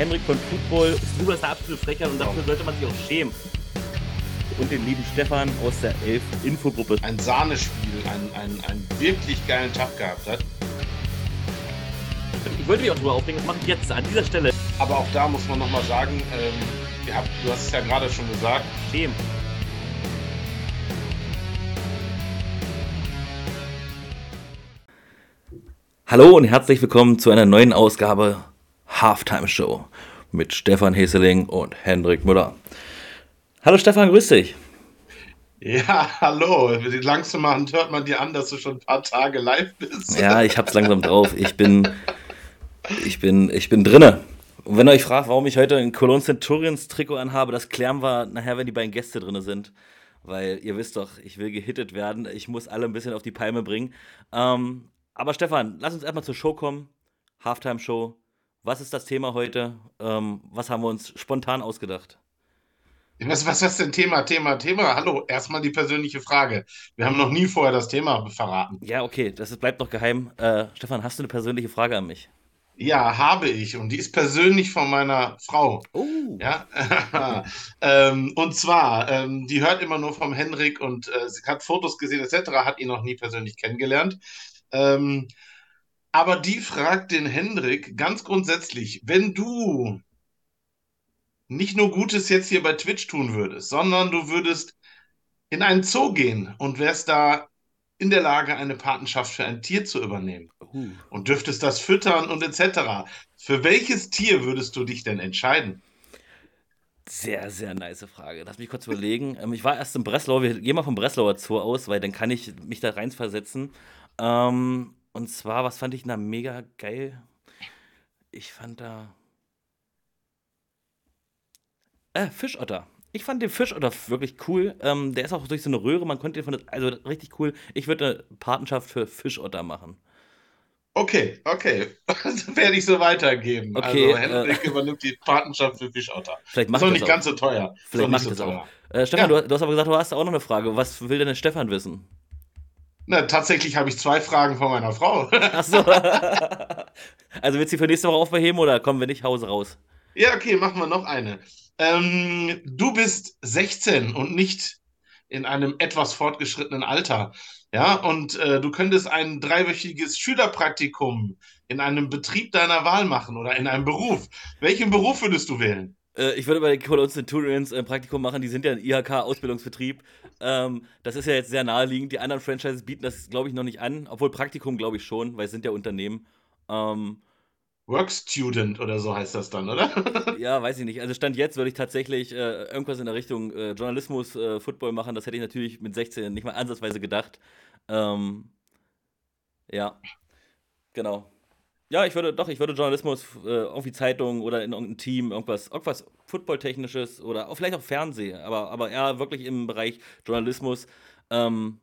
Henrik von Football. Du bist der absolute Frechheit und dafür sollte man sich auch schämen. Und den lieben Stefan aus der Elf Infogruppe. Ein Sahnespiel, einen, einen, einen wirklich geilen Tag gehabt hat. Ich wollte mich auch drüber aufregen, das mache ich jetzt an dieser Stelle. Aber auch da muss man nochmal sagen, ähm, ihr habt, du hast es ja gerade schon gesagt. Schämen. Hallo und herzlich willkommen zu einer neuen Ausgabe Halftime Show mit Stefan Heseling und Hendrik Müller. Hallo Stefan, grüß dich. Ja, hallo. Langsam hört man dir an, dass du schon ein paar Tage live bist. Ja, ich hab's langsam drauf. Ich bin, ich bin, ich bin drinne. Und wenn ihr euch fragt, warum ich heute ein Cologne Centurions Trikot anhabe, das klären wir nachher, wenn die beiden Gäste drinne sind. Weil ihr wisst doch, ich will gehittet werden. Ich muss alle ein bisschen auf die Palme bringen. Ähm, aber Stefan, lass uns erstmal zur Show kommen. Halftime Show. Was ist das Thema heute? Ähm, was haben wir uns spontan ausgedacht? Was, was ist denn Thema, Thema, Thema? Hallo, erstmal die persönliche Frage. Wir haben noch nie vorher das Thema verraten. Ja, okay, das bleibt noch geheim. Äh, Stefan, hast du eine persönliche Frage an mich? Ja, habe ich. Und die ist persönlich von meiner Frau. Oh. Ja. ähm, und zwar, ähm, die hört immer nur vom Henrik und äh, sie hat Fotos gesehen etc., hat ihn noch nie persönlich kennengelernt. Ähm, aber die fragt den Hendrik ganz grundsätzlich, wenn du nicht nur Gutes jetzt hier bei Twitch tun würdest, sondern du würdest in einen Zoo gehen und wärst da in der Lage, eine Patenschaft für ein Tier zu übernehmen uh. und dürftest das füttern und etc. Für welches Tier würdest du dich denn entscheiden? Sehr, sehr nice Frage. Lass mich kurz überlegen. Ähm, ich war erst in Breslau. Wir gehen mal vom Breslauer Zoo aus, weil dann kann ich mich da reinversetzen. Ähm, und zwar, was fand ich da mega geil? Ich fand da. Äh, Fischotter. Ich fand den Fischotter wirklich cool. Ähm, der ist auch durch so eine Röhre, man konnte den von. Also richtig cool. Ich würde eine Patenschaft für Fischotter machen. Okay, okay. Das werde ich so weitergeben. Okay, also Henrik äh, übernimmt die Patenschaft für Fischotter. Vielleicht macht ist auch nicht ganz so teuer. Vielleicht macht so das auch. Äh, Stefan, ja. du, du, hast aber gesagt, du hast auch noch eine Frage. Was will denn der Stefan wissen? Na, tatsächlich habe ich zwei Fragen von meiner Frau. Ach so. also willst du für nächste Woche aufbeheben oder kommen wir nicht Hause raus? Ja, okay, machen wir noch eine. Ähm, du bist 16 und nicht in einem etwas fortgeschrittenen Alter. Ja, und äh, du könntest ein dreiwöchiges Schülerpraktikum in einem Betrieb deiner Wahl machen oder in einem Beruf. Welchen Beruf würdest du wählen? Äh, ich würde bei den Cologne Centurions ein Praktikum machen, die sind ja ein IHK-Ausbildungsbetrieb. Ähm, das ist ja jetzt sehr naheliegend. Die anderen Franchises bieten das, glaube ich, noch nicht an, obwohl Praktikum, glaube ich, schon, weil es sind ja Unternehmen. Ähm, Work Student oder so heißt das dann, oder? ja, weiß ich nicht. Also Stand jetzt würde ich tatsächlich äh, irgendwas in der Richtung äh, Journalismus, äh, Football machen. Das hätte ich natürlich mit 16 nicht mal ansatzweise gedacht. Ähm, ja, genau. Ja, ich würde doch, ich würde Journalismus, äh, irgendwie Zeitung oder in irgendeinem Team, irgendwas, irgendwas Football-technisches oder auch vielleicht auch Fernsehen, aber, aber eher wirklich im Bereich Journalismus. Ähm,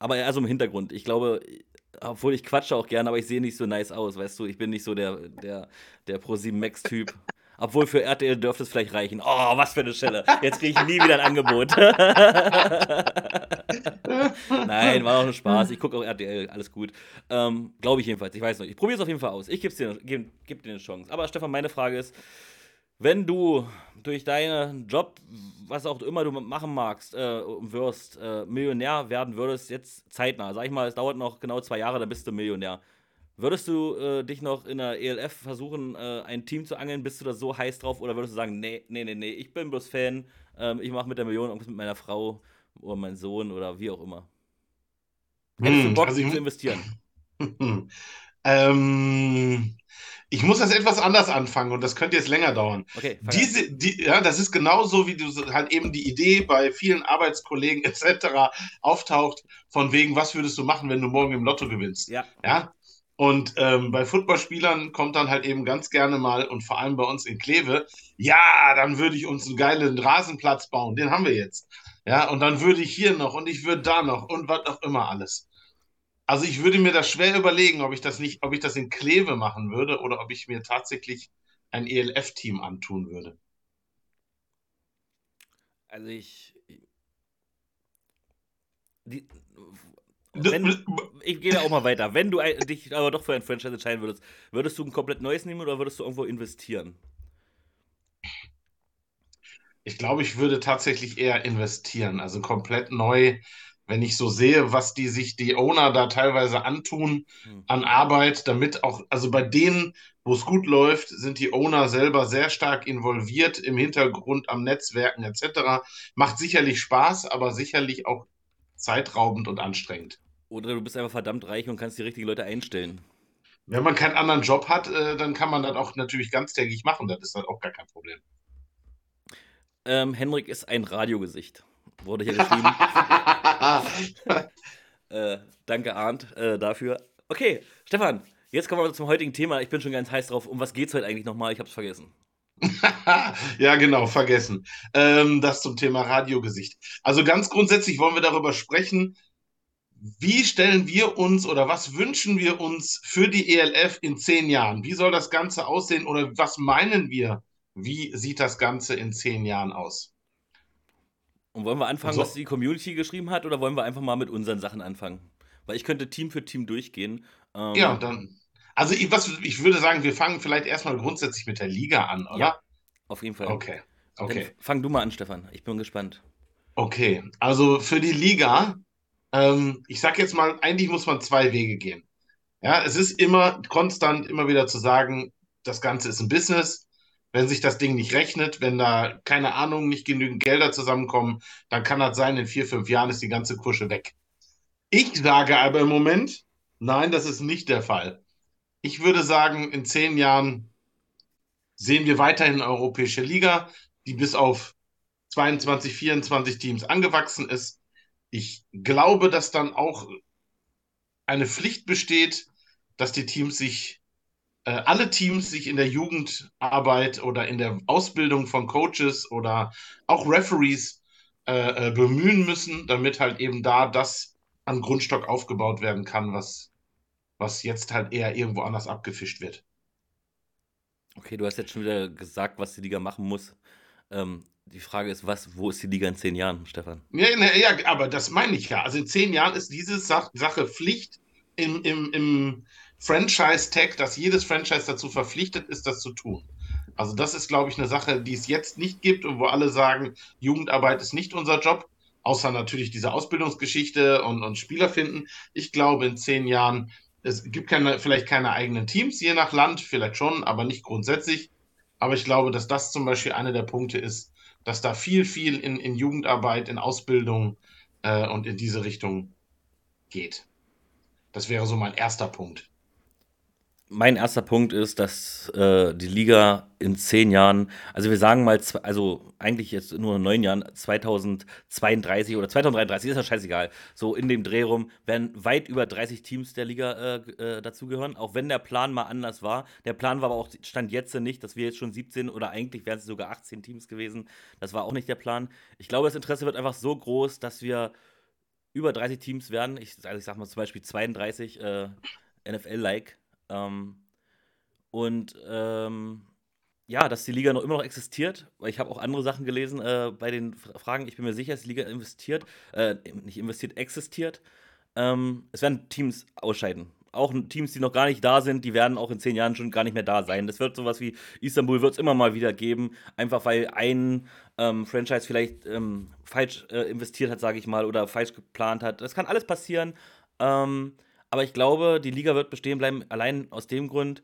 aber eher so im Hintergrund. Ich glaube, obwohl ich quatsche auch gerne, aber ich sehe nicht so nice aus, weißt du? Ich bin nicht so der, der, der Pro7 Max-Typ. Obwohl für RTL dürfte es vielleicht reichen. Oh, was für eine Stelle. Jetzt kriege ich nie wieder ein Angebot. Nein, war auch nur Spaß. Ich gucke auch RTL, alles gut. Ähm, Glaube ich jedenfalls. Ich weiß noch. Ich probiere es auf jeden Fall aus. Ich gebe dir, geb, geb dir eine Chance. Aber Stefan, meine Frage ist, wenn du durch deinen Job, was auch immer du machen magst, äh, wirst, äh, Millionär werden würdest, jetzt zeitnah, sag ich mal, es dauert noch genau zwei Jahre, dann bist du Millionär. Würdest du äh, dich noch in der ELF versuchen, äh, ein Team zu angeln? Bist du da so heiß drauf? Oder würdest du sagen, nee, nee, nee, nee, ich bin bloß Fan, ähm, ich mache mit der Million irgendwas mit meiner Frau oder meinem Sohn oder wie auch immer? Hättest hm, du Bock also zu investieren? ähm, ich muss das etwas anders anfangen und das könnte jetzt länger dauern. Okay, Diese, die, ja, das ist genauso, wie du halt eben die Idee bei vielen Arbeitskollegen etc. auftaucht, von wegen, was würdest du machen, wenn du morgen im Lotto gewinnst? Ja. ja? Und ähm, bei Footballspielern kommt dann halt eben ganz gerne mal, und vor allem bei uns in Kleve, ja, dann würde ich uns einen geilen Rasenplatz bauen, den haben wir jetzt. Ja, und dann würde ich hier noch und ich würde da noch und was auch immer alles. Also ich würde mir das schwer überlegen, ob ich das nicht, ob ich das in Kleve machen würde oder ob ich mir tatsächlich ein ELF-Team antun würde. Also ich. Die, wenn, ich gehe auch mal weiter. Wenn du dich aber doch für ein Franchise entscheiden würdest, würdest du ein komplett neues nehmen oder würdest du irgendwo investieren? Ich glaube, ich würde tatsächlich eher investieren, also komplett neu. Wenn ich so sehe, was die sich die Owner da teilweise antun Hm. an Arbeit, damit auch, also bei denen, wo es gut läuft, sind die Owner selber sehr stark involviert im Hintergrund am Netzwerken etc. Macht sicherlich Spaß, aber sicherlich auch zeitraubend und anstrengend. Oder du bist einfach verdammt reich und kannst die richtigen Leute einstellen. Wenn man keinen anderen Job hat, äh, dann kann man das auch natürlich ganztägig machen. Das ist dann auch gar kein Problem. Ähm, Henrik ist ein Radiogesicht. Wurde hier geschrieben. äh, danke, Arndt, äh, dafür. Okay, Stefan, jetzt kommen wir zum heutigen Thema. Ich bin schon ganz heiß drauf. Um was geht es heute eigentlich nochmal? Ich habe es vergessen. ja, genau, vergessen. Ähm, das zum Thema Radiogesicht. Also ganz grundsätzlich wollen wir darüber sprechen, wie stellen wir uns oder was wünschen wir uns für die ELF in zehn Jahren? Wie soll das Ganze aussehen oder was meinen wir? Wie sieht das Ganze in zehn Jahren aus? Und wollen wir anfangen, So. was die Community geschrieben hat, oder wollen wir einfach mal mit unseren Sachen anfangen? Weil ich könnte Team für Team durchgehen. Ähm, Ja, dann. Also ich, was, ich würde sagen, wir fangen vielleicht erstmal grundsätzlich mit der Liga an, oder? Ja. Auf jeden Fall. Okay. Dann Okay. fang du mal an, Stefan. Ich bin gespannt. Okay. Also für die Liga, ähm, ich sag jetzt mal, eigentlich muss man zwei Wege gehen. Ja, es ist immer konstant immer wieder zu sagen, das Ganze ist ein Business. Wenn sich das Ding nicht rechnet, wenn da, keine Ahnung, nicht genügend Gelder zusammenkommen, dann kann das sein, in vier, fünf Jahren ist die ganze Kusche weg. Ich sage aber im Moment, nein, das ist nicht der Fall. Ich würde sagen, in zehn Jahren sehen wir weiterhin eine europäische Liga, die bis auf 22, 24 Teams angewachsen ist. Ich glaube, dass dann auch eine Pflicht besteht, dass die Teams sich, äh, alle Teams sich in der Jugendarbeit oder in der Ausbildung von Coaches oder auch Referees äh, äh, bemühen müssen, damit halt eben da das an Grundstock aufgebaut werden kann, was, was jetzt halt eher irgendwo anders abgefischt wird. Okay, du hast jetzt schon wieder gesagt, was die Liga machen muss. Ähm, die Frage ist, was, wo ist die Liga in zehn Jahren, Stefan? Ja, ja, aber das meine ich ja. Also in zehn Jahren ist diese Sach Sache Pflicht im, im, im Franchise-Tag, dass jedes Franchise dazu verpflichtet ist, das zu tun. Also das ist, glaube ich, eine Sache, die es jetzt nicht gibt und wo alle sagen, Jugendarbeit ist nicht unser Job, außer natürlich diese Ausbildungsgeschichte und, und Spieler finden. Ich glaube, in zehn Jahren, es gibt keine, vielleicht keine eigenen Teams, je nach Land, vielleicht schon, aber nicht grundsätzlich. Aber ich glaube, dass das zum Beispiel einer der Punkte ist, dass da viel, viel in, in Jugendarbeit, in Ausbildung äh, und in diese Richtung geht. Das wäre so mein erster Punkt. Mein erster Punkt ist, dass äh, die Liga in zehn Jahren, also wir sagen mal, also eigentlich jetzt nur in neun Jahren, 2032 oder 2033, ist ja scheißegal, so in dem Dreh rum, werden weit über 30 Teams der Liga äh, äh, dazugehören, auch wenn der Plan mal anders war. Der Plan war aber auch, stand jetzt nicht, dass wir jetzt schon 17 oder eigentlich wären es sogar 18 Teams gewesen. Das war auch nicht der Plan. Ich glaube, das Interesse wird einfach so groß, dass wir über 30 Teams werden. Ich, also ich sag mal zum Beispiel 32 äh, NFL-like. Ähm, und ähm, ja, dass die Liga noch immer noch existiert, weil ich habe auch andere Sachen gelesen äh, bei den Fragen. Ich bin mir sicher, dass die Liga investiert, äh, nicht investiert, existiert. Ähm, es werden Teams ausscheiden. Auch Teams, die noch gar nicht da sind, die werden auch in zehn Jahren schon gar nicht mehr da sein. Das wird sowas wie Istanbul wird es immer mal wieder geben, einfach weil ein ähm, Franchise vielleicht ähm, falsch äh, investiert hat, sage ich mal, oder falsch geplant hat. Das kann alles passieren. Ähm, aber ich glaube, die Liga wird bestehen bleiben, allein aus dem Grund,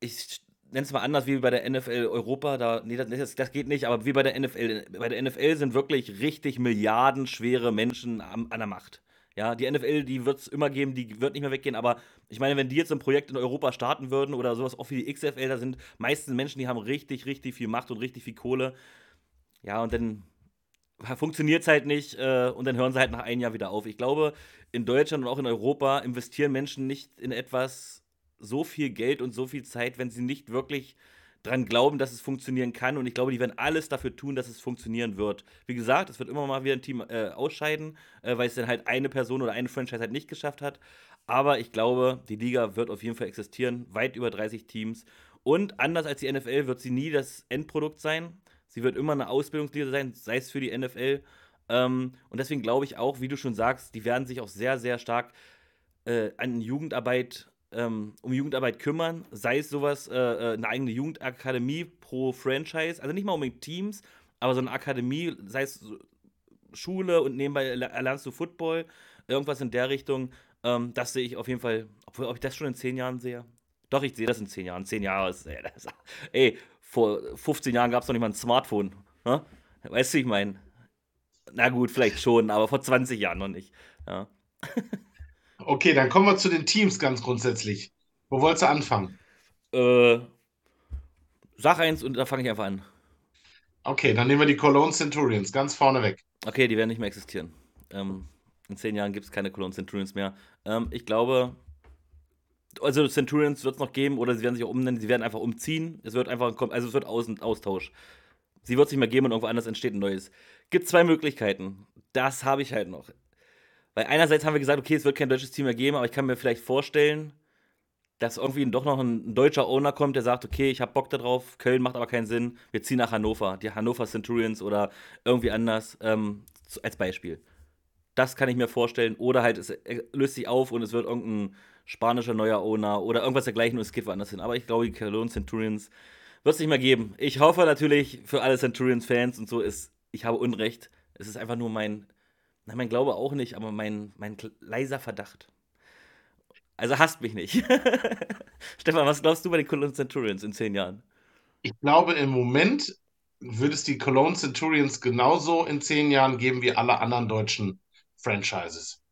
ich nenne es mal anders wie bei der NFL Europa, da, nee, das, das geht nicht, aber wie bei der NFL. Bei der NFL sind wirklich richtig milliardenschwere Menschen am, an der Macht. Ja, die NFL, die wird es immer geben, die wird nicht mehr weggehen, aber ich meine, wenn die jetzt ein Projekt in Europa starten würden oder sowas auch wie die XFL, da sind meistens Menschen, die haben richtig, richtig viel Macht und richtig viel Kohle. Ja, und dann funktioniert es halt nicht äh, und dann hören sie halt nach einem Jahr wieder auf. Ich glaube, in Deutschland und auch in Europa investieren Menschen nicht in etwas so viel Geld und so viel Zeit, wenn sie nicht wirklich dran glauben, dass es funktionieren kann. Und ich glaube, die werden alles dafür tun, dass es funktionieren wird. Wie gesagt, es wird immer mal wieder ein Team äh, ausscheiden, äh, weil es dann halt eine Person oder eine Franchise halt nicht geschafft hat. Aber ich glaube, die Liga wird auf jeden Fall existieren, weit über 30 Teams. Und anders als die NFL wird sie nie das Endprodukt sein. Sie wird immer eine Ausbildungsliga sein, sei es für die NFL. Ähm, und deswegen glaube ich auch, wie du schon sagst, die werden sich auch sehr, sehr stark äh, an Jugendarbeit ähm, um Jugendarbeit kümmern, sei es sowas, äh, äh, eine eigene Jugendakademie pro Franchise, also nicht mal unbedingt Teams, aber so eine Akademie, sei es Schule und nebenbei erlernst du Football, irgendwas in der Richtung, ähm, das sehe ich auf jeden Fall, obwohl, ob ich das schon in zehn Jahren sehe. Doch, ich sehe das in zehn Jahren. Zehn Jahre ist, ey, das, ey vor 15 Jahren gab es noch nicht mal ein Smartphone. Ne? Weißt du, ich meine, na gut, vielleicht schon, aber vor 20 Jahren noch nicht. Ja. Okay, dann kommen wir zu den Teams ganz grundsätzlich. Wo wolltest du anfangen? Äh, sag eins und da fange ich einfach an. Okay, dann nehmen wir die Cologne Centurions ganz vorne weg. Okay, die werden nicht mehr existieren. Ähm, in zehn Jahren gibt es keine Cologne Centurions mehr. Ähm, ich glaube, also Centurions wird es noch geben oder sie werden sich auch umnennen, sie werden einfach umziehen. Es wird einfach, also es wird Austausch. Sie wird es nicht mehr geben und irgendwo anders entsteht ein neues. Gibt zwei Möglichkeiten. Das habe ich halt noch. Weil einerseits haben wir gesagt, okay, es wird kein deutsches Team mehr geben, aber ich kann mir vielleicht vorstellen, dass irgendwie doch noch ein deutscher Owner kommt, der sagt, okay, ich habe Bock darauf, Köln macht aber keinen Sinn, wir ziehen nach Hannover, die Hannover Centurions oder irgendwie anders, ähm, als Beispiel. Das kann ich mir vorstellen. Oder halt, es löst sich auf und es wird irgendein spanischer neuer Owner oder irgendwas dergleichen und es geht woanders hin. Aber ich glaube, die Cologne Centurions wird es nicht mehr geben. Ich hoffe natürlich für alle Centurions-Fans und so ist, ich habe Unrecht. Es ist einfach nur mein, nein, mein Glaube auch nicht, aber mein, mein leiser Verdacht. Also hasst mich nicht. Stefan, was glaubst du bei den Cologne Centurions in zehn Jahren? Ich glaube, im Moment würde es die Cologne Centurions genauso in zehn Jahren geben wie alle anderen deutschen Franchises.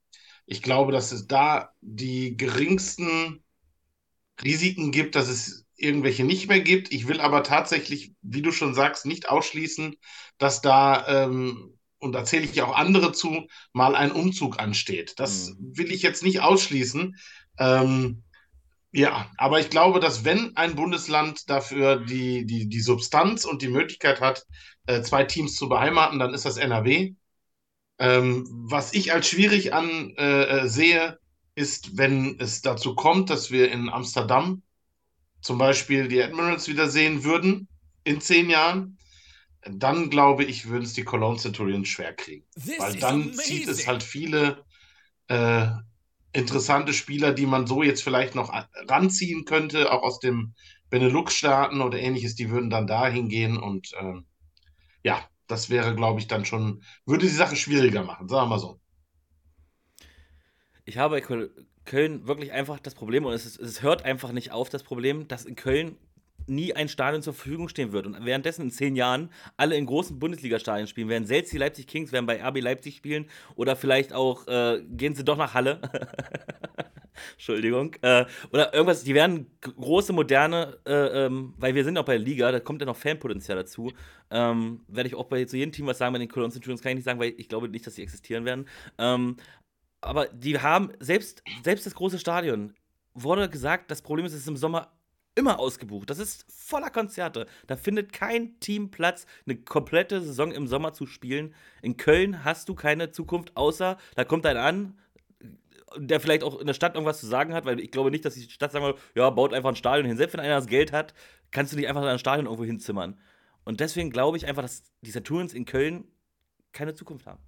Ich glaube, dass es da die geringsten Risiken gibt, dass es irgendwelche nicht mehr gibt. Ich will aber tatsächlich, wie du schon sagst, nicht ausschließen, dass da, ähm, und da zähle ich auch andere zu, mal ein Umzug ansteht. Das mhm. will ich jetzt nicht ausschließen. Ähm, ja, aber ich glaube, dass wenn ein Bundesland dafür die, die, die Substanz und die Möglichkeit hat, äh, zwei Teams zu beheimaten, dann ist das NRW. Ähm, was ich als schwierig ansehe, äh, äh ist, wenn es dazu kommt, dass wir in Amsterdam zum Beispiel die Admirals wieder sehen würden in zehn Jahren, dann glaube ich, würden es die Cologne Centurions schwer kriegen. This Weil dann zieht es halt viele äh, interessante Spieler, die man so jetzt vielleicht noch ranziehen könnte, auch aus dem Benelux-Staaten oder ähnliches, die würden dann dahin gehen und äh, ja, das wäre, glaube ich, dann schon, würde die Sache schwieriger machen, sagen wir mal so. Ich habe bei Köln wirklich einfach das Problem, und es, ist, es hört einfach nicht auf, das Problem, dass in Köln nie ein Stadion zur Verfügung stehen wird. Und währenddessen in zehn Jahren alle in großen Bundesliga-Stadien spielen werden. Selbst die Leipzig Kings werden bei RB Leipzig spielen oder vielleicht auch äh, gehen sie doch nach Halle. Entschuldigung. Äh, oder irgendwas, die werden große, moderne, äh, ähm, weil wir sind auch bei der Liga, da kommt ja noch Fanpotenzial dazu. Ähm, werde ich auch bei zu jedem Team was sagen, bei den Cologne Centurions kann ich nicht sagen, weil ich glaube nicht, dass sie existieren werden. Ähm, aber die haben, selbst, selbst das große Stadion, wurde gesagt, das Problem ist, es ist im Sommer immer ausgebucht. Das ist voller Konzerte. Da findet kein Team Platz, eine komplette Saison im Sommer zu spielen. In Köln hast du keine Zukunft, außer da kommt einer an, der vielleicht auch in der Stadt irgendwas zu sagen hat, weil ich glaube nicht, dass die Stadt sagen will, ja, baut einfach ein Stadion hin. Selbst wenn einer das Geld hat, kannst du nicht einfach ein Stadion irgendwo hinzimmern. Und deswegen glaube ich einfach, dass die Saturns in Köln keine Zukunft haben.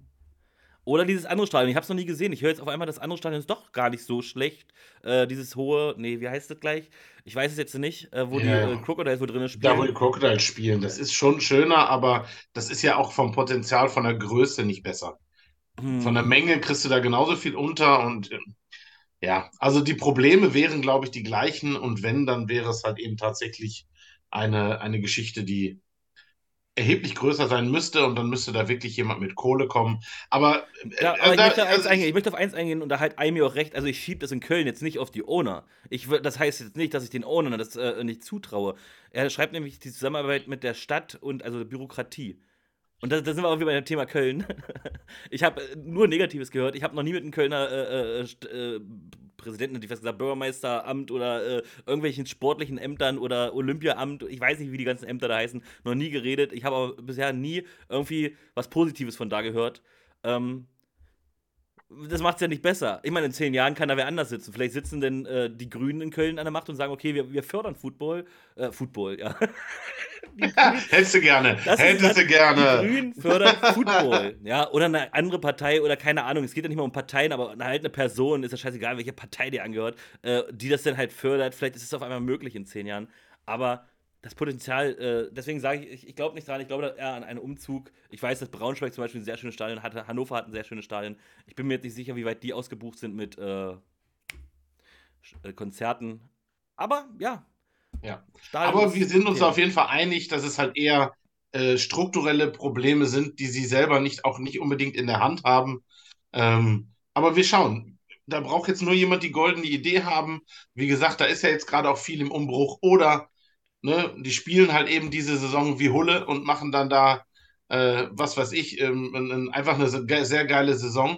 Oder dieses andere Stadion, ich habe es noch nie gesehen. Ich höre jetzt auf einmal, das andere Stadion ist doch gar nicht so schlecht. Äh, dieses hohe, nee, wie heißt das gleich? Ich weiß es jetzt nicht, äh, wo ja, die äh, Crocodiles wo drin spielen. Da, wo die Crocodiles spielen. Das ist schon schöner, aber das ist ja auch vom Potenzial, von der Größe nicht besser. Hm. Von der Menge kriegst du da genauso viel unter und ähm, ja, also die Probleme wären, glaube ich, die gleichen und wenn, dann wäre es halt eben tatsächlich eine, eine Geschichte, die erheblich größer sein müsste und dann müsste da wirklich jemand mit Kohle kommen. Aber, äh, ja, aber äh, ich, möchte also eingehen, ich, möchte auf eins eingehen und da halt Aimi auch recht. Also ich schiebe das in Köln jetzt nicht auf die Owner. Ich, das heißt jetzt nicht, dass ich den Owner das äh, nicht zutraue. Er schreibt nämlich die Zusammenarbeit mit der Stadt und also Bürokratie. Und da, da sind wir auch wieder bei dem Thema Köln. ich habe äh, nur Negatives gehört. Ich habe noch nie mit einem Kölner äh, äh, Präsidenten, ich fast gesagt, Bürgermeisteramt oder äh, irgendwelchen sportlichen Ämtern oder Olympiaamt, ich weiß nicht, wie die ganzen Ämter da heißen, noch nie geredet. Ich habe aber bisher nie irgendwie was Positives von da gehört. Ähm, das macht es ja nicht besser. Ich meine, in zehn Jahren kann da wer anders sitzen. Vielleicht sitzen denn äh, die Grünen in Köln an der Macht und sagen, okay, wir, wir fördern Football. Äh, Football, ja. Hättest du gerne. Hättest du gerne. Die Grünen fördern Football. Ja, oder eine andere Partei oder keine Ahnung. Es geht ja nicht mal um Parteien, aber halt eine Person, ist ja scheißegal, welche Partei die angehört, äh, die das dann halt fördert. Vielleicht ist es auf einmal möglich in zehn Jahren. Aber das Potenzial, äh, deswegen sage ich, ich, ich glaube nicht dran, ich glaube eher an einen Umzug. Ich weiß, dass Braunschweig zum Beispiel ein sehr schönes Stadion hatte, Hannover hat ein sehr schönes Stadion. Ich bin mir jetzt nicht sicher, wie weit die ausgebucht sind mit äh, äh Konzerten. Aber ja. Ja. Stadion Aber wir sind uns auf jeden Fall einig, dass es halt eher äh, strukturelle Probleme sind, die sie selber nicht auch nicht unbedingt in der Hand haben. Ähm, aber wir schauen. Da braucht jetzt nur jemand die goldene Idee haben. Wie gesagt, da ist ja jetzt gerade auch viel im Umbruch. Oder Ne? Die spielen halt eben diese Saison wie Hulle und machen dann da, äh, was weiß ich, ähm, einfach eine sehr geile Saison.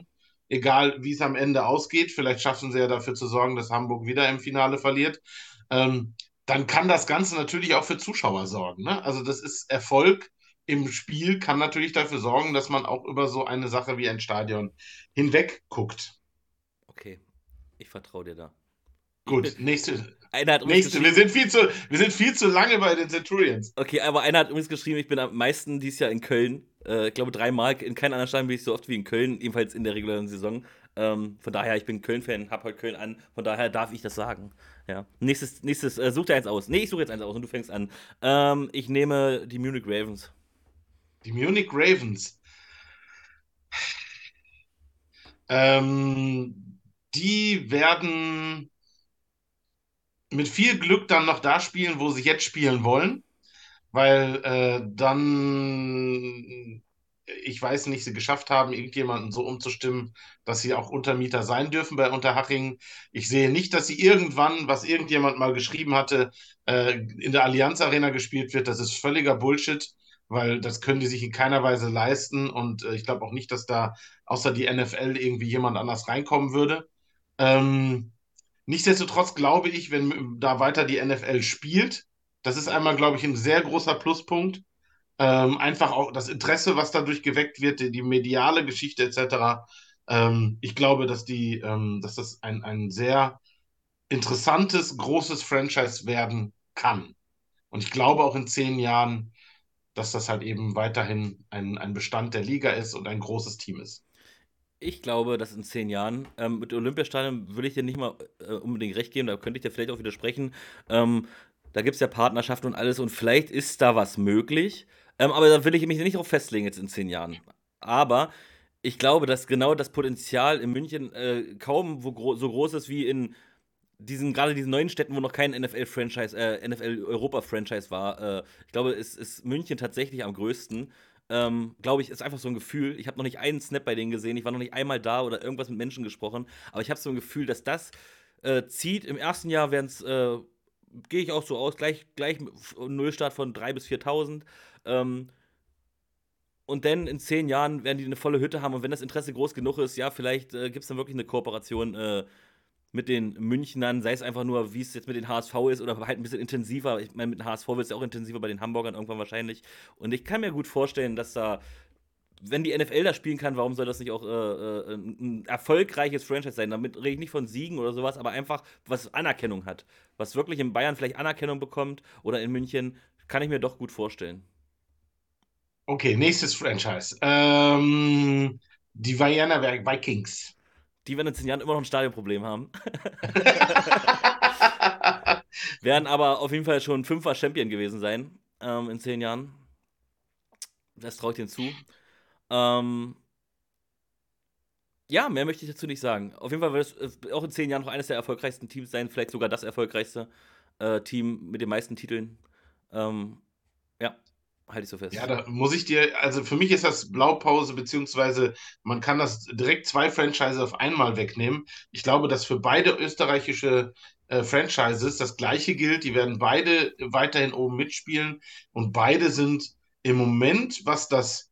Egal, wie es am Ende ausgeht. Vielleicht schaffen sie ja dafür zu sorgen, dass Hamburg wieder im Finale verliert. Ähm, dann kann das Ganze natürlich auch für Zuschauer sorgen. Ne? Also das ist Erfolg im Spiel, kann natürlich dafür sorgen, dass man auch über so eine Sache wie ein Stadion hinweg guckt. Okay, ich vertraue dir da. Gut, nächste, einer hat Nächste. Wir sind, viel zu, wir sind viel zu lange bei den Centurions. Okay, aber einer hat übrigens geschrieben, ich bin am meisten dieses Jahr in Köln. Äh, ich glaube, dreimal. In keinem anderen Stadion bin ich so oft wie in Köln, ebenfalls in der regulären Saison. Ähm, von daher, ich bin Köln-Fan, hab heute Köln an. Von daher darf ich das sagen. Ja. Nächstes, nächstes, äh, such dir eins aus. Nee, ich suche jetzt eins aus und du fängst an. Ähm, ich nehme die Munich Ravens. Die Munich Ravens. Ähm, die werden mit viel Glück dann noch da spielen, wo sie jetzt spielen wollen, weil äh, dann, ich weiß nicht, sie geschafft haben, irgendjemanden so umzustimmen, dass sie auch Untermieter sein dürfen bei Unterhaching. Ich sehe nicht, dass sie irgendwann, was irgendjemand mal geschrieben hatte, äh, in der Allianz Arena gespielt wird. Das ist völliger Bullshit weil das können die sich in keiner Weise leisten und äh, ich glaube auch nicht, dass da außer die NFL irgendwie jemand anders reinkommen würde. Ähm, Nichtsdestotrotz glaube ich, wenn da weiter die NFL spielt, das ist einmal, glaube ich, ein sehr großer Pluspunkt. Ähm, einfach auch das Interesse, was dadurch geweckt wird, die, die mediale Geschichte etc. Ähm, ich glaube, dass, die, ähm, dass das ein, ein sehr interessantes, großes Franchise werden kann. Und ich glaube auch in zehn Jahren, dass das halt eben weiterhin ein, ein Bestand der Liga ist und ein großes Team ist ich glaube, dass in zehn Jahren ähm, mit Olympiastadion würde ich dir nicht mal äh, unbedingt recht geben, da könnte ich dir vielleicht auch widersprechen. Ähm, da gibt es ja Partnerschaften und alles und vielleicht ist da was möglich. Ähm, aber da will ich mich nicht darauf festlegen jetzt in zehn Jahren. Aber ich glaube, dass genau das Potenzial in München äh, kaum gro so groß ist wie in diesen, gerade diesen neuen Städten, wo noch kein NFL-Franchise, äh, NFL-Europa-Franchise war. Äh, ich glaube, es ist München tatsächlich am größten. Ähm, glaube ich, ist einfach so ein Gefühl. Ich habe noch nicht einen Snap bei denen gesehen, ich war noch nicht einmal da oder irgendwas mit Menschen gesprochen, aber ich habe so ein Gefühl, dass das äh, zieht. Im ersten Jahr werden es, äh, gehe ich auch so aus, gleich, gleich Nullstart von 3.000 bis 4.000. Ähm, und dann in zehn Jahren werden die eine volle Hütte haben und wenn das Interesse groß genug ist, ja, vielleicht äh, gibt es dann wirklich eine Kooperation äh, mit den Münchnern, sei es einfach nur, wie es jetzt mit den HSV ist oder halt ein bisschen intensiver. Ich meine, mit dem HSV wird es ja auch intensiver bei den Hamburgern irgendwann wahrscheinlich. Und ich kann mir gut vorstellen, dass da, wenn die NFL da spielen kann, warum soll das nicht auch äh, äh, ein erfolgreiches Franchise sein? Damit rede ich nicht von Siegen oder sowas, aber einfach, was Anerkennung hat. Was wirklich in Bayern vielleicht Anerkennung bekommt oder in München, kann ich mir doch gut vorstellen. Okay, nächstes Franchise. Ähm, die Vienna Vikings die werden in zehn Jahren immer noch ein Stadionproblem haben. werden aber auf jeden Fall schon fünfmal Champion gewesen sein ähm, in zehn Jahren. Das traue ich denen zu. Ähm, ja, mehr möchte ich dazu nicht sagen. Auf jeden Fall wird es äh, auch in zehn Jahren noch eines der erfolgreichsten Teams sein, vielleicht sogar das erfolgreichste äh, Team mit den meisten Titeln. Ähm, halte ich so fest. Ja, da muss ich dir, also für mich ist das Blaupause, beziehungsweise man kann das direkt zwei Franchises auf einmal wegnehmen. Ich glaube, dass für beide österreichische äh, Franchises das gleiche gilt. Die werden beide weiterhin oben mitspielen und beide sind im Moment, was das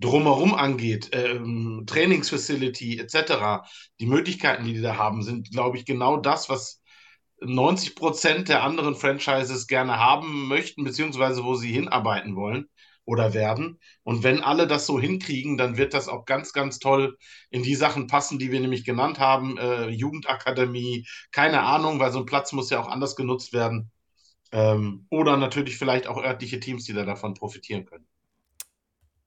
drumherum angeht, ähm, Trainingsfacility etc., die Möglichkeiten, die die da haben, sind, glaube ich, genau das, was 90 Prozent der anderen Franchises gerne haben möchten, beziehungsweise wo sie hinarbeiten wollen. oder werden. Und wenn alle das so hinkriegen, dann wird das auch ganz, ganz toll in die Sachen passen, die wir nämlich genannt haben. Äh, Jugendakademie, keine Ahnung, weil so ein Platz muss ja auch anders genutzt werden. Ähm, oder natürlich vielleicht auch örtliche Teams, die da davon profitieren können.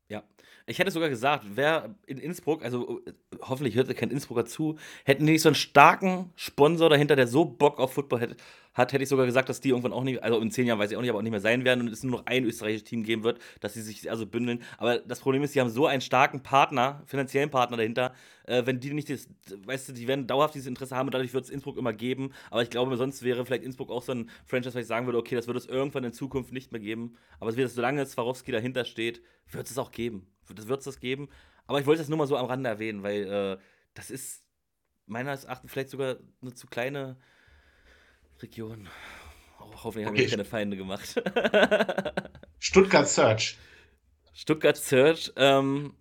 Ja, ich hätte sogar gesagt, wer in Innsbruck, also äh, hoffentlich hört kein Innsbrucker zu, hätten nicht so einen starken Sponsor dahinter, der so Bock auf Football hätte, hat, hätte ich sogar gesagt, dass die irgendwann auch nicht, also in zehn Jahren weiß ich auch nicht, aber auch nicht mehr sein werden und es nur noch ein österreichisches Team geben wird, dass sie sich also bündeln. Aber das Problem ist, sie haben so einen starken Partner, finanziellen Partner dahinter, äh, wenn die nicht das, weißt du, die werden dauerhaft dieses Interesse haben und dadurch wird es Innsbruck immer geben. Aber ich glaube, sonst wäre vielleicht Innsbruck auch so ein Franchise, was ich sagen würde, okay, das wird es irgendwann in Zukunft nicht mehr geben. Aber es wird, solange Swarovski dahinter steht, wird es auch geben. Das wird es geben. Aber ich wollte das nur mal so am Rande erwähnen, weil äh, das ist meines Erachtens vielleicht sogar eine zu kleine Region. Oh, hoffentlich haben wir keine Feinde gemacht. Stuttgart Search. Stuttgart Search. Ähm,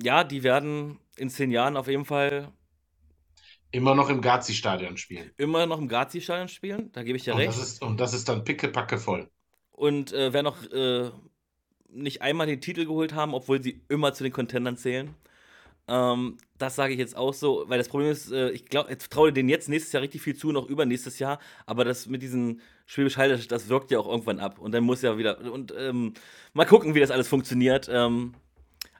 ja, die werden in zehn Jahren auf jeden Fall immer noch im Gazi-Stadion spielen. Immer noch im Gazi-Stadion spielen, da gebe ich ja und recht. Das ist, und das ist dann pickepacke voll. Und äh, wer noch äh, nicht einmal den Titel geholt haben, obwohl sie immer zu den Contendern zählen. Ähm, das sage ich jetzt auch so, weil das Problem ist, äh, ich glaube, ich traue denen jetzt nächstes Jahr richtig viel zu, noch über nächstes Jahr, aber das mit diesen Schwäbisch Hall, das, das wirkt ja auch irgendwann ab und dann muss ja wieder, und ähm, mal gucken, wie das alles funktioniert. Ähm,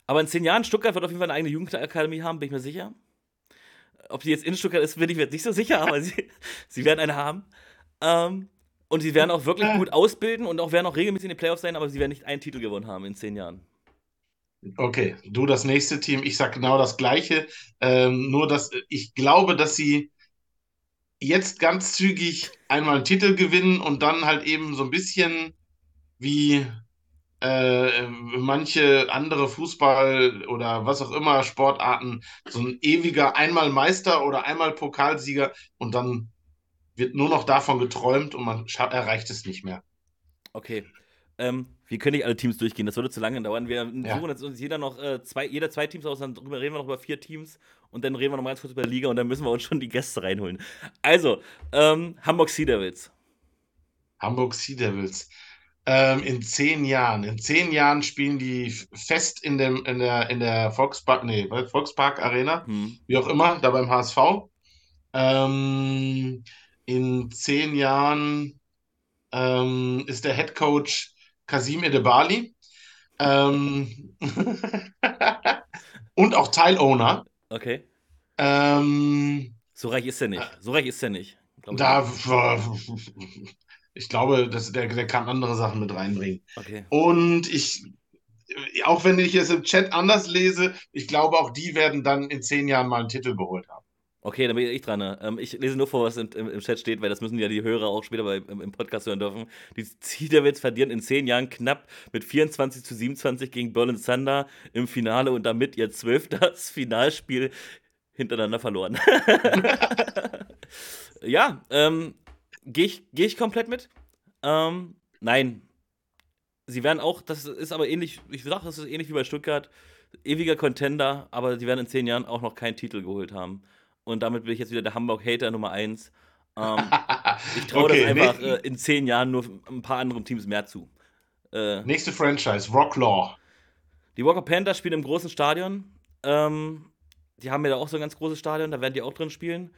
aber in zehn Jahren, Stuttgart wird auf jeden Fall eine eigene Jugendakademie haben, bin ich mir sicher. Ob sie jetzt in Stuttgart ist, bin ich mir jetzt nicht so sicher, aber sie, sie werden eine haben. Ähm, und sie werden auch wirklich gut ausbilden und auch werden auch regelmäßig in den Playoffs sein, aber sie werden nicht einen Titel gewonnen haben in zehn Jahren. Okay, du das nächste Team. Ich sage genau das Gleiche. Ähm, nur, dass ich glaube, dass sie jetzt ganz zügig einmal einen Titel gewinnen und dann halt eben so ein bisschen wie äh, manche andere Fußball oder was auch immer Sportarten, so ein ewiger einmal Meister oder einmal Pokalsieger und dann wird nur noch davon geträumt und man erreicht es nicht mehr. Okay. Ähm, wir können nicht alle Teams durchgehen, das würde zu lange dauern. Wir ja. suchen jetzt uns jeder noch äh, zwei, jeder zwei Teams aus, dann drüber reden wir noch über vier Teams und dann reden wir noch mal ganz kurz über die Liga und dann müssen wir uns schon die Gäste reinholen. Also, ähm, Hamburg Sea Devils. Hamburg Sea Devils. Ähm, in zehn Jahren. In zehn Jahren spielen die fest in, dem, in der, in der Volkspark, nee, Volkspark Arena, hm. wie auch immer, da beim HSV. Ähm, in zehn Jahren ähm, ist der Head Coach Kasim Edebali ähm, und auch Teilowner. Okay. Ähm, so reich ist er nicht. So reich ist er nicht. Da, ich glaube, dass der, der kann andere Sachen mit reinbringen. Okay. Und ich, auch wenn ich es im Chat anders lese, ich glaube, auch die werden dann in zehn Jahren mal einen Titel geholt haben. Okay, dann bin ich dran. Ne? Ähm, ich lese nur vor, was im, im, Chat steht, weil das müssen ja die Hörer auch später bei, im, im, Podcast hören dürfen. Die Cedar verlieren in zehn Jahren knapp mit 24 zu 27 gegen Berlin Thunder im Finale und damit ihr zwölftes Finalspiel hintereinander verloren. ja, ähm, gehe ich, geh ich komplett mit? Ähm, nein. Sie werden auch, das ist aber ähnlich, ich sage, das ist ähnlich wie bei Stuttgart, ewiger Contender, aber sie werden in zehn Jahren auch noch keinen Titel geholt haben. Und damit bin ich jetzt wieder der Hamburg-Hater Nummer 1. Ähm, ich traue okay, das einfach äh, in zehn Jahren nur ein paar anderen Teams mehr zu. Äh, Nächste Franchise, Rocklaw. Die Walker Panthers spielen im großen Stadion. Ähm, die haben ja da auch so ein ganz großes Stadion, da werden die auch drin spielen.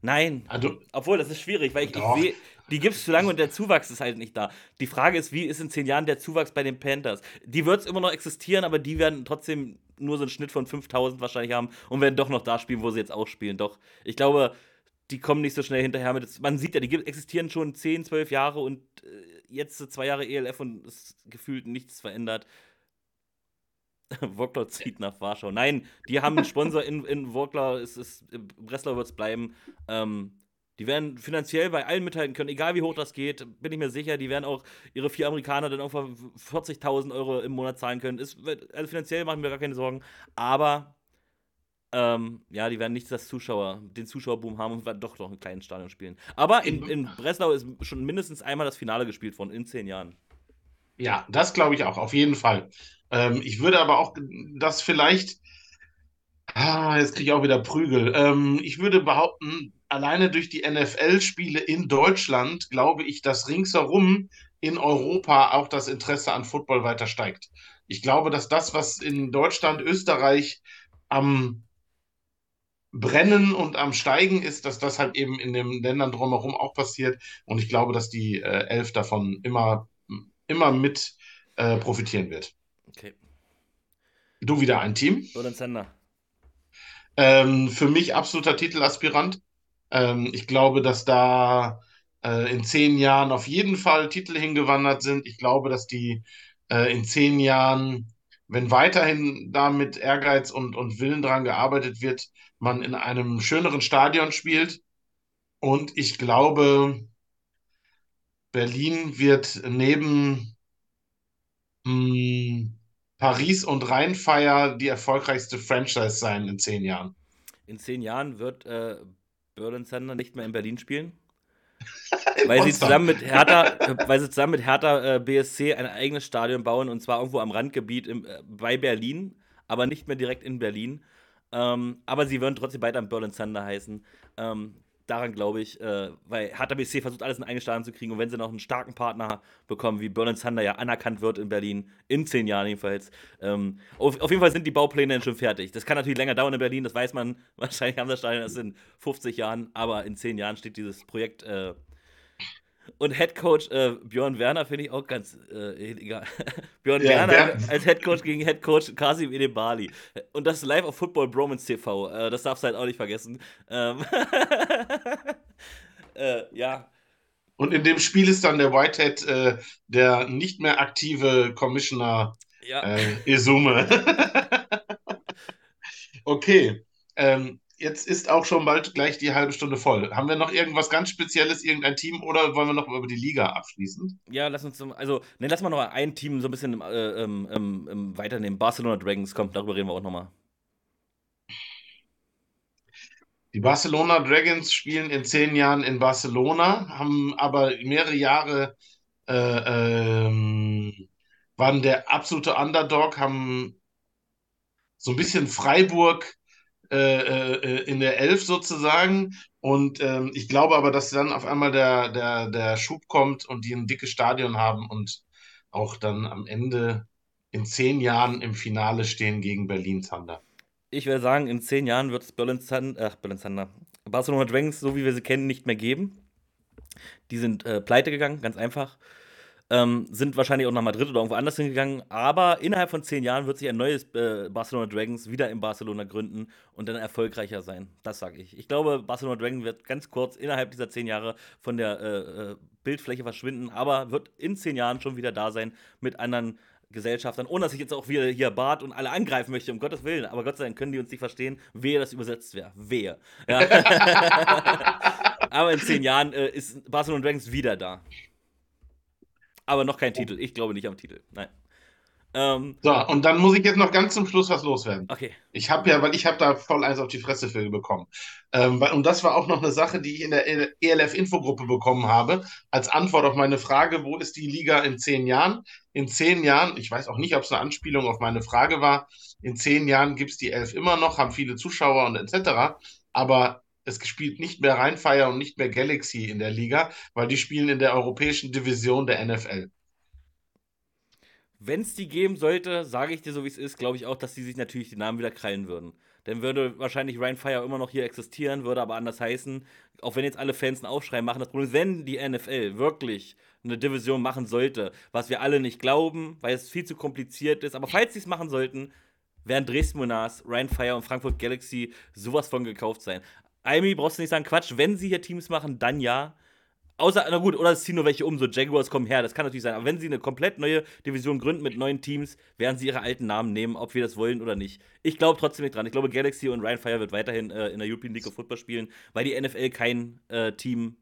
Nein. Also, Obwohl, das ist schwierig, weil ich, ich sehe, die gibt es zu lange und der Zuwachs ist halt nicht da. Die Frage ist, wie ist in zehn Jahren der Zuwachs bei den Panthers? Die wird es immer noch existieren, aber die werden trotzdem nur so einen Schnitt von 5000 wahrscheinlich haben und werden doch noch da spielen, wo sie jetzt auch spielen. Doch, ich glaube, die kommen nicht so schnell hinterher mit. Man sieht ja, die existieren schon 10, 12 Jahre und äh, jetzt zwei Jahre ELF und es gefühlt nichts verändert. Wokler zieht nach Warschau. Nein, die haben einen Sponsor in, in Wokler. Es ist, Breslau wird es bleiben. Ähm, die werden finanziell bei allen mithalten können, egal wie hoch das geht, bin ich mir sicher. Die werden auch ihre vier Amerikaner dann irgendwann 40.000 Euro im Monat zahlen können. Ist, also finanziell machen wir gar keine Sorgen. Aber ähm, ja, die werden nicht das Zuschauer, den Zuschauerboom haben und werden doch noch einen kleinen Stadion spielen. Aber in, in Breslau ist schon mindestens einmal das Finale gespielt worden in zehn Jahren. Ja, das glaube ich auch, auf jeden Fall. Ähm, ich würde aber auch das vielleicht. Ah, jetzt kriege ich auch wieder Prügel. Ähm, ich würde behaupten, alleine durch die NFL-Spiele in Deutschland glaube ich, dass ringsherum in Europa auch das Interesse an Football weiter steigt. Ich glaube, dass das, was in Deutschland, Österreich am Brennen und am Steigen ist, dass das halt eben in den Ländern drumherum auch passiert. Und ich glaube, dass die äh, Elf davon immer, immer mit äh, profitieren wird. Okay. Du wieder ein Team. Roland Sander. Ähm, für mich absoluter Titelaspirant. Ähm, ich glaube, dass da äh, in zehn Jahren auf jeden Fall Titel hingewandert sind. Ich glaube, dass die äh, in zehn Jahren, wenn weiterhin da mit Ehrgeiz und, und Willen dran gearbeitet wird, man in einem schöneren Stadion spielt. Und ich glaube, Berlin wird neben mh, hm, Paris und Rheinfeier die erfolgreichste Franchise sein in zehn Jahren. In zehn Jahren wird äh, Berlin Thunder nicht mehr in Berlin spielen? weil, sie zusammen mit Hertha, weil sie zusammen mit Hertha äh, BSC ein eigenes Stadion bauen und zwar irgendwo am Randgebiet im, äh, bei Berlin, aber nicht mehr direkt in Berlin. Ähm, aber sie würden trotzdem weiter Berlin Thunder heißen. Ähm, daran glaube ich, äh, weil HTBC versucht alles in eigenen zu kriegen und wenn sie noch einen starken Partner bekommen, wie Berlin Thunder ja anerkannt wird in Berlin, in zehn Jahren jedenfalls, ähm, auf, auf, jeden Fall sind die Baupläne dann schon fertig. Das kann natürlich länger dauern in Berlin, das weiß man, wahrscheinlich haben das Stadion erst in 50 Jahren, aber in zehn Jahren steht dieses Projekt äh, und Headcoach äh, Björn Werner finde ich auch ganz äh, egal. Björn ja, Werner Ber als Headcoach gegen Headcoach Kasim Edebali. Und das live auf Football Bromance TV. Äh, das darfst du halt auch nicht vergessen. Ähm äh, ja. Und in dem Spiel ist dann der Whitehead äh, der nicht mehr aktive Commissioner ja. Äh, Isume. okay. Ähm, jetzt ist auch schon bald gleich die halbe Stunde voll. Haben wir noch irgendwas ganz Spezielles, irgendein Team oder wollen wir noch über die Liga abschließen? Ja, lass uns also, ne, lass mal noch ein Team so ein bisschen äh, ähm, ähm, ähm, weiternehmen. Barcelona Dragons, kommt, darüber reden wir auch nochmal. Die Barcelona Dragons spielen in zehn Jahren in Barcelona, haben aber mehrere Jahre äh, ähm, waren der absolute Underdog, haben so ein bisschen Freiburg in der Elf sozusagen. Und ähm, ich glaube aber, dass dann auf einmal der, der, der Schub kommt und die ein dickes Stadion haben und auch dann am Ende in zehn Jahren im Finale stehen gegen Berlin Thunder. Ich würde sagen, in zehn Jahren wird es Berlin Thunder, ach, Berlin Thunder, Barcelona Dragons, so wie wir sie kennen, nicht mehr geben. Die sind äh, pleite gegangen, ganz einfach ähm, sind wahrscheinlich auch nach Madrid oder irgendwo anders hingegangen. Aber innerhalb von zehn Jahren wird sich ein neues äh, Barcelona Dragons wieder in Barcelona gründen und dann erfolgreicher sein. Das sage ich. Ich glaube, Barcelona Dragons wird ganz kurz innerhalb dieser zehn Jahre von der äh, äh, Bildfläche verschwinden, aber wird in zehn Jahren schon wieder da sein mit anderen Gesellschaftern, ohne dass ich jetzt auch wieder hier Bart und alle angreifen möchte, um Gottes Willen. Aber Gott sei Dank können die uns nicht verstehen, wer das übersetzt wäre. Wer. Ja. aber in zehn Jahren äh, ist Barcelona Dragons wieder da. Aber noch kein oh. Titel. Ich glaube nicht am Titel. Nein. Ähm, so, und dann muss ich jetzt noch ganz zum Schluss was loswerden. Okay. Ich habe ja, weil ich habe da voll eins auf die Fresse für bekommen. Ähm, weil, und das war auch noch eine Sache, die ich in der ELF-Infogruppe bekommen habe, als Antwort auf meine Frage, wo ist die Liga in zehn Jahren? In zehn Jahren, ich weiß auch nicht, ob es eine Anspielung auf meine Frage war, in zehn Jahren gibt es die Elf immer noch, haben viele Zuschauer und etc. Aber es spielt nicht mehr Rheinfire und nicht mehr Galaxy in der Liga, weil die spielen in der europäischen Division der NFL. Wenn es die geben sollte, sage ich dir so, wie es ist, glaube ich auch, dass die sich natürlich die Namen wieder krallen würden. Dann würde wahrscheinlich Rheinfire immer noch hier existieren, würde aber anders heißen. Auch wenn jetzt alle Fans einen Aufschrei machen. Das Problem ist, wenn die NFL wirklich eine Division machen sollte, was wir alle nicht glauben, weil es viel zu kompliziert ist, aber falls sie es machen sollten, werden Dresden Monarchs, Rheinfire und Frankfurt Galaxy sowas von gekauft sein. Amy brauchst du nicht sagen, Quatsch, wenn sie hier Teams machen, dann ja. Außer, na gut, oder es ziehen nur welche um, so Jaguars kommen her, das kann natürlich sein. Aber wenn sie eine komplett neue Division gründen mit neuen Teams, werden sie ihre alten Namen nehmen, ob wir das wollen oder nicht. Ich glaube trotzdem nicht dran. Ich glaube, Galaxy und Ryan Fire wird weiterhin äh, in der European League of Football spielen, weil die NFL kein äh, Team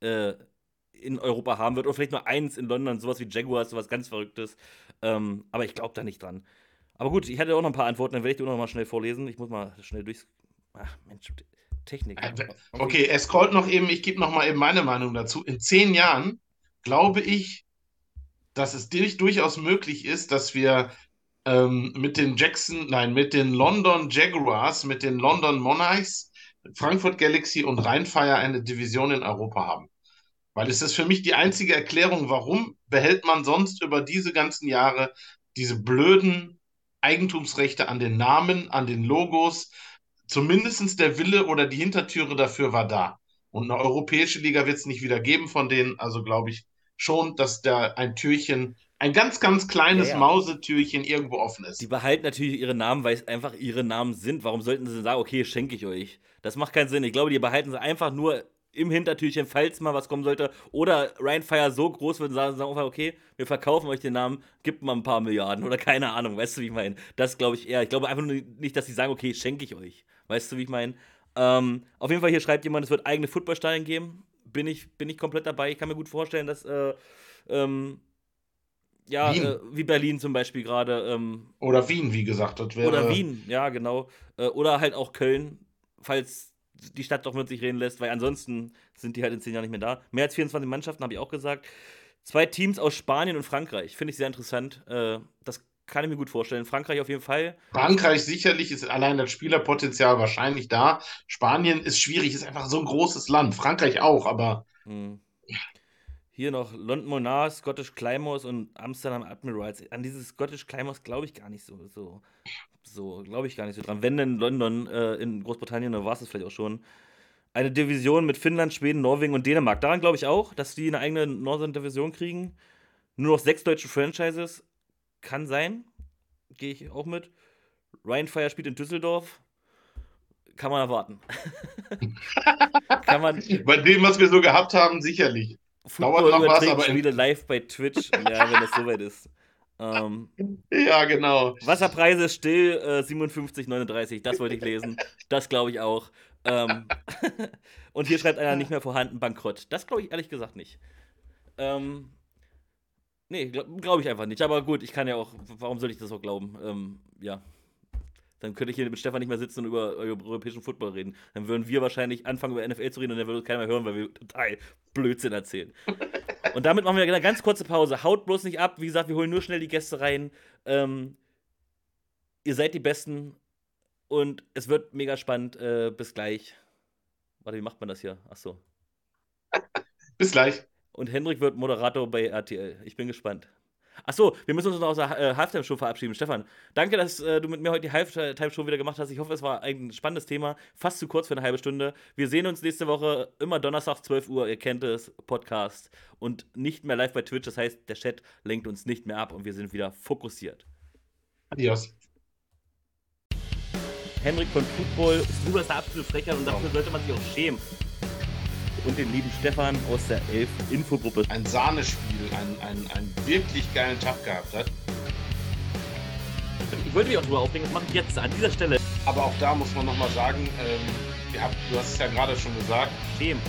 äh, in Europa haben wird. Oder vielleicht nur eins in London, sowas wie Jaguars, sowas ganz Verrücktes. Ähm, aber ich glaube da nicht dran. Aber gut, ich hatte auch noch ein paar Antworten, dann werde ich die auch noch mal schnell vorlesen. Ich muss mal schnell durch. Ach, Mensch, Technik. Äh, okay, er scrollt noch eben, ich gebe noch mal eben meine Meinung dazu. In zehn Jahren glaube ich, dass es durchaus möglich ist, dass wir ähm, mit den Jackson, nein, mit den London Jaguars, mit den London Monarchs, Frankfurt Galaxy und Rheinfire eine Division in Europa haben. Weil es ist für mich die einzige Erklärung, warum behält man sonst über diese ganzen Jahre diese blöden Eigentumsrechte an den Namen, an den Logos. Zumindest der Wille oder die Hintertüre dafür war da. Und eine europäische Liga wird es nicht wieder geben von denen. Also glaube ich schon, dass da ein Türchen, ein ganz, ganz kleines Ja, ja. Mausetürchen irgendwo offen ist. Die behalten natürlich ihre Namen, weil es einfach ihre Namen sind. Warum sollten sie sagen, okay, schenke ich euch? Das macht keinen Sinn. Ich glaube, die behalten sie einfach nur im Hintertürchen, falls mal was kommen sollte. Oder Ryan Fire so groß wird und sagen, sagen einfach, okay, wir verkaufen euch den Namen, gibt mal ein paar Milliarden oder keine Ahnung, weißt du, wie ich meine? Das glaube ich eher. Ich glaube einfach nur nicht, dass sie sagen, okay, schenke ich euch. Weißt du, wie ich meine? Ähm, auf jeden Fall, hier schreibt jemand, es wird eigene Footballstadien geben. Bin ich, bin ich komplett dabei. Ich kann mir gut vorstellen, dass, äh, ähm, ja, Wien. äh, wie Berlin zum Beispiel gerade, ähm, Oder Wien, wie gesagt, das wäre. oder Wien, ja, genau. Äh, oder halt auch Köln, falls die Stadt doch mit sich reden lässt, weil ansonsten sind die halt in zehn Jahren nicht mehr da. Mehr als 24 Mannschaften, habe ich auch gesagt. Zwei Teams aus Spanien und Frankreich, finde ich sehr interessant. Äh, das kann ich mir gut vorstellen. Frankreich auf jeden Fall. Frankreich sicherlich ist allein das Spielerpotenzial wahrscheinlich da. Spanien ist schwierig, ist einfach so ein großes Land. Frankreich auch, aber Hm. Hier noch London Monarchs, Scottish Plymouth und Amsterdam Admirals. An dieses Scottish Plymouth glaube ich gar nicht so. So, so glaube ich gar nicht so dran. Wenn denn London äh, in Großbritannien, dann war es das vielleicht auch schon. Eine Division mit Finnland, Schweden, Norwegen und Dänemark. Daran glaube ich auch, dass die eine eigene Northern Division kriegen. Nur noch sechs deutsche Franchises. Kann sein. Gehe ich auch mit. Ryan Fire spielt in Düsseldorf. Kann man erwarten. Kann man, bei dem, was wir so gehabt haben, sicherlich. Dauert noch was, aber Spiele live bei Twitch, ja, wenn das soweit ist. Ähm, Ja, genau. Wasserpreise still, äh, 57,39, das wollte ich lesen. Das glaube ich auch. Ähm, und hier schreibt einer nicht mehr vorhanden, bankrott. Das glaube ich ehrlich gesagt nicht. Ähm, nee, glaube glaub ich einfach nicht. Aber gut, ich kann ja auch, warum soll ich das auch glauben? Ähm, ja. Dann könnte ich hier mit Stefan nicht mehr sitzen und über, über europäischen Football reden. Dann würden wir wahrscheinlich anfangen, über NFL zu reden und dann würde keiner mehr hören, weil wir total Blödsinn erzählen. Und damit machen wir eine ganz kurze Pause. Haut bloß nicht ab. Wie gesagt, wir holen nur schnell die Gäste rein. Ähm, ihr seid die Besten und es wird mega spannend. Äh, bis gleich. Warte, wie macht man das hier? Achso. Bis gleich. Und Hendrik wird Moderator bei RTL. Ich bin gespannt. Achso, wir müssen uns noch aus der äh, Halftime-Show verabschieden. Stefan, danke, dass äh, du mit mir heute die Halftime-Show wieder gemacht hast. Ich hoffe, es war ein spannendes Thema. Fast zu kurz für eine halbe Stunde. Wir sehen uns nächste Woche immer Donnerstag, 12 Uhr. Ihr kennt es, Podcast. Und nicht mehr live bei Twitch. Das heißt, der Chat lenkt uns nicht mehr ab und wir sind wieder fokussiert. Adios. Henrik von Football ist das absolute Frechheit und dafür sollte man sich auch schämen. Und den lieben Stefan aus der Elf Infogruppe. Ein Sahnespiel, ein, ein, einen wirklich geilen Tag gehabt hat. Ich wollte mich auch drüber aufregen, das mache ich jetzt an dieser Stelle. Aber auch da muss man nochmal sagen, ähm, ihr habt, du hast es ja gerade schon gesagt, Schämen.